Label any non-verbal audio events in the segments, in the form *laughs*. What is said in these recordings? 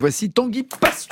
Voici Tanguy Passion.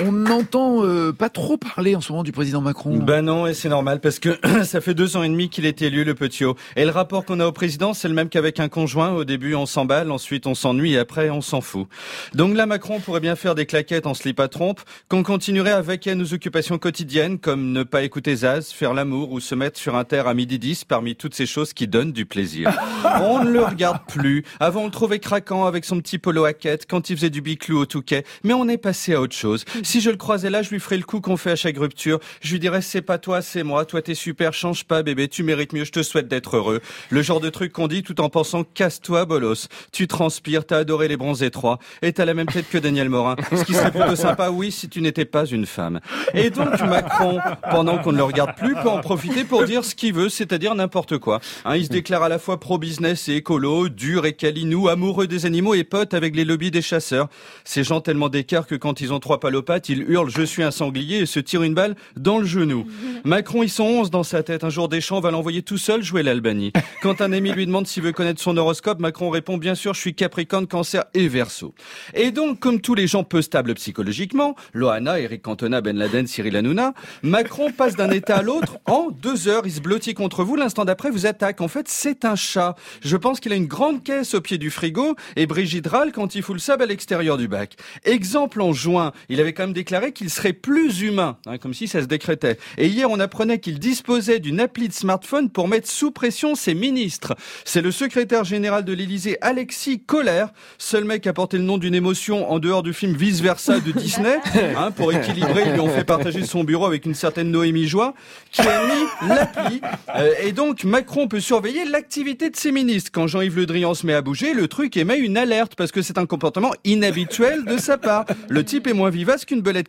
On n'entend euh, pas trop parler en ce moment du président Macron. Ben non, et c'est normal parce que *clears throat* ça fait deux ans et demi qu'il est élu, le petit haut. Et le rapport qu'on a au président, c'est le même qu'avec un conjoint. Au début, on s'emballe, ensuite on s'ennuie, et après on s'en fout. Donc là, Macron pourrait bien faire des claquettes en slip à trompe, qu'on continuerait avec nos occupations quotidiennes, comme ne pas écouter Zaz, faire l'amour ou se mettre sur un terre à midi 10 parmi toutes ces choses qui donnent du plaisir. *laughs* on ne le regarde plus. Avant, on le trouvait craquant avec son petit polo à quête quand il faisait du biclou au touquet. Mais on est passé à autre chose. Si je le croisais là, je lui ferais le coup qu'on fait à chaque rupture. Je lui dirais c'est pas toi, c'est moi. Toi t'es super, change pas bébé, tu mérites mieux, je te souhaite d'être heureux. Le genre de truc qu'on dit tout en pensant casse-toi bolos. Tu transpires, t'as adoré les bronzes étroits et t'as la même tête que Daniel Morin. Ce qui serait plutôt sympa, oui, si tu n'étais pas une femme. Et donc Macron, pendant qu'on ne le regarde plus, peut en profiter pour dire ce qu'il veut, c'est-à-dire n'importe quoi. Hein, il se déclare à la fois pro-business et écolo, dur et calinou, amoureux des animaux et pote avec les lobbies des chasseurs. Ces gens tellement d'écart que quand ils ont trois ils hurlent je suis un sanglier et se tire une balle dans le genou. *laughs* Macron, ils sont onze dans sa tête. Un jour Deschamps va l'envoyer tout seul jouer l'Albanie. *laughs* Quand un ami lui demande s'il veut connaître son horoscope, Macron répond bien sûr, je suis Capricorne, Cancer et Verseau. Et donc, comme tous les gens peu stables psychologiquement, Loana, Eric Cantona, Ben Laden, Cyril Hanouna, Macron passe d'un état à l'autre en deux heures. Il se blottit contre vous. L'instant d'après, vous attaque. En fait, c'est un chat. Je pense qu'il a une grande caisse au pied du frigo et Brigitte râle quand il fout le sable à l'extérieur du bac. Exemple en juin, il avait quand même déclaré qu'il serait plus humain, hein, comme si ça se décrétait. Et hier, on apprenait qu'il disposait d'une appli de smartphone pour mettre sous pression ses ministres. C'est le secrétaire général de l'Élysée, Alexis Colère, seul mec à porter le nom d'une émotion en dehors du film Vice Versa de Disney, *laughs* hein, pour équilibrer, ils lui ont fait partager son bureau avec une certaine Noémie Joie, qui a mis l'appli. Euh, et donc, Macron peut surveiller l'activité de ses ministres. Quand Jean-Yves Le Drian se met à bouger, le truc émet une alerte parce que c'est un comportement inhabituel de sa part. Le type est moins vivace qu'une belette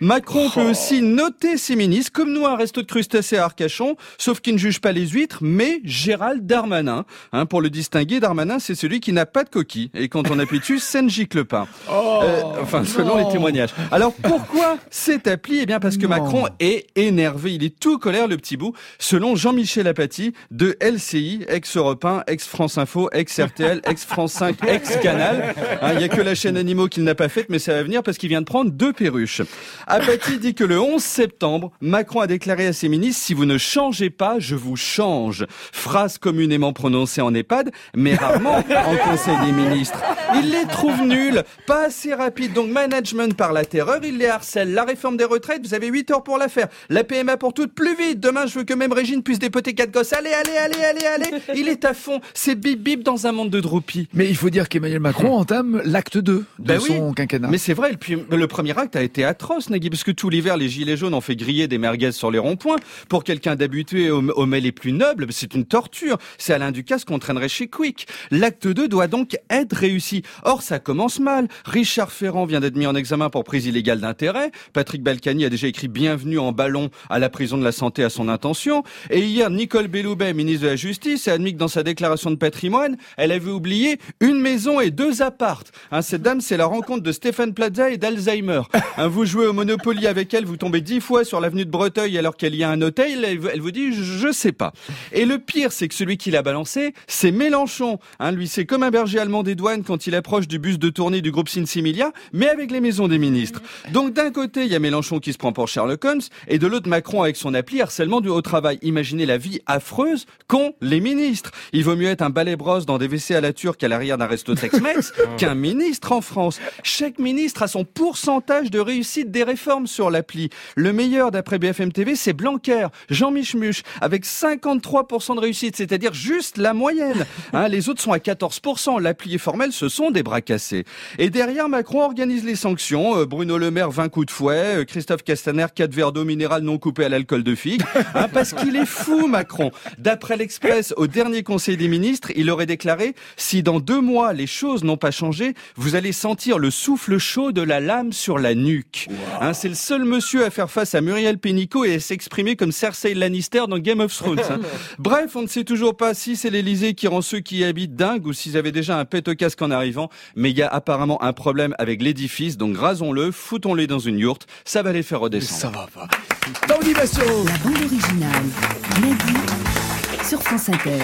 Macron peut oh. aussi noter ses ministres, comme nous un resto de crustacés à Arcachon, sauf qu'il ne juge pas les huîtres, mais Gérald Darmanin. Hein, pour le distinguer, Darmanin, c'est celui qui n'a pas de coquille. Et quand on appuie dessus, ça ne gicle pas. *laughs* Oh, euh, enfin, selon les témoignages. Alors pourquoi cette appli? Eh bien parce que Macron est énervé, il est tout colère, le petit bout, selon Jean-Michel Apathy de LCI, ex-Europe 1, ex-France Info, ex-RTL, ex-France 5, *laughs* ex-Canal. Hein, il n'y a que la chaîne Animaux qu'il n'a pas faite, mais ça va venir parce qu'il vient de prendre deux perruques. Apathy dit que le 11 septembre, Macron a déclaré à ses ministres, si vous ne changez pas, je vous change. Phrase communément prononcée en EHPAD, mais rarement en Conseil des ministres. Il les trouve nuls, pas assez rapides, donc management par la terreur, il les harcèle. La réforme des retraites, vous avez 8 heures pour la faire. La PMA pour toutes, plus vite. Demain, je veux que même Régine puisse dépoter quatre gosses. Allez, allez, allez, allez, allez. Il est à fond. C'est bip bip dans un monde de droupies. Mais il faut dire qu'Emmanuel Macron *laughs* entame l'acte 2 de ben son quinquennat. Mais c'est vrai, le, le premier acte a été atroce, Nagui, parce que tout l'hiver, les gilets jaunes ont fait griller des merguez sur les ronds-points. Pour quelqu'un d'habitué aux, aux mets les plus nobles, c'est une torture. C'est Alain Ducasse qu'on traînerait chez Quick. L'acte 2 doit donc être réussi. Or, ça commence mal. Richard Ferrand vient d'être mis en examen pour prise illégale d'intérêt. Patrick Balkany a déjà écrit bienvenue en ballon à la prison de la santé à son intention. Et hier, Nicole Belloubet, ministre de la Justice, a admis que dans sa déclaration de patrimoine, elle avait oublié une maison et deux appartes. Hein, cette dame, c'est la rencontre de Stéphane Plaza et d'Alzheimer. Hein, vous jouez au Monopoly avec elle, vous tombez dix fois sur l'avenue de Breteuil alors qu'elle y a un hôtel, elle vous dit je sais pas. Et le pire, c'est que celui qui l'a balancé, c'est Mélenchon. Hein, lui, c'est comme un berger allemand des douanes quand il approche du bus de tournée du groupe Sinsimilia, mais avec les maisons des ministres. Donc d'un côté, il y a Mélenchon qui se prend pour Sherlock Holmes, et de l'autre, Macron avec son appli harcèlement du haut travail. Imaginez la vie affreuse qu'ont les ministres. Il vaut mieux être un balai brosse dans des WC à la turque à l'arrière d'un resto Tex-Mex *laughs* qu'un ministre en France. Chaque ministre a son pourcentage de réussite des réformes sur l'appli. Le meilleur d'après BFM TV, c'est Blanquer, Jean Michmuche, avec 53% de réussite, c'est-à-dire juste la moyenne. *laughs* Hein, les autres sont à 14%. L'appli est formel, ce sont des bras cassés. Et derrière, Macron organise les sanctions. Euh, Bruno Le Maire, 20 coups de fouet. Euh, Christophe Castaner, 4 verres d'eau minérale non coupés à l'alcool de figue. *laughs* Hein, parce qu'il est fou, Macron. D'après l'Express, au dernier Conseil des ministres, il aurait déclaré « Si dans deux mois, les choses n'ont pas changé, vous allez sentir le souffle chaud de la lame sur la nuque. Hein, c'est le seul monsieur à faire face à Muriel Pénicaud et à s'exprimer comme Cersei Lannister dans Game of Thrones. Hein. *laughs* Bref, on ne sait toujours pas si c'est l'Elysée qui rend ceux qui y habitent dingues ou s'ils avaient déjà un pet au casque en arrivant, mais il y a apparemment un problème avec l'édifice, donc rasons-le, foutons-les dans une yourte, ça va les faire redescendre. ça va pas. Dans La bande originale, sur France Inter.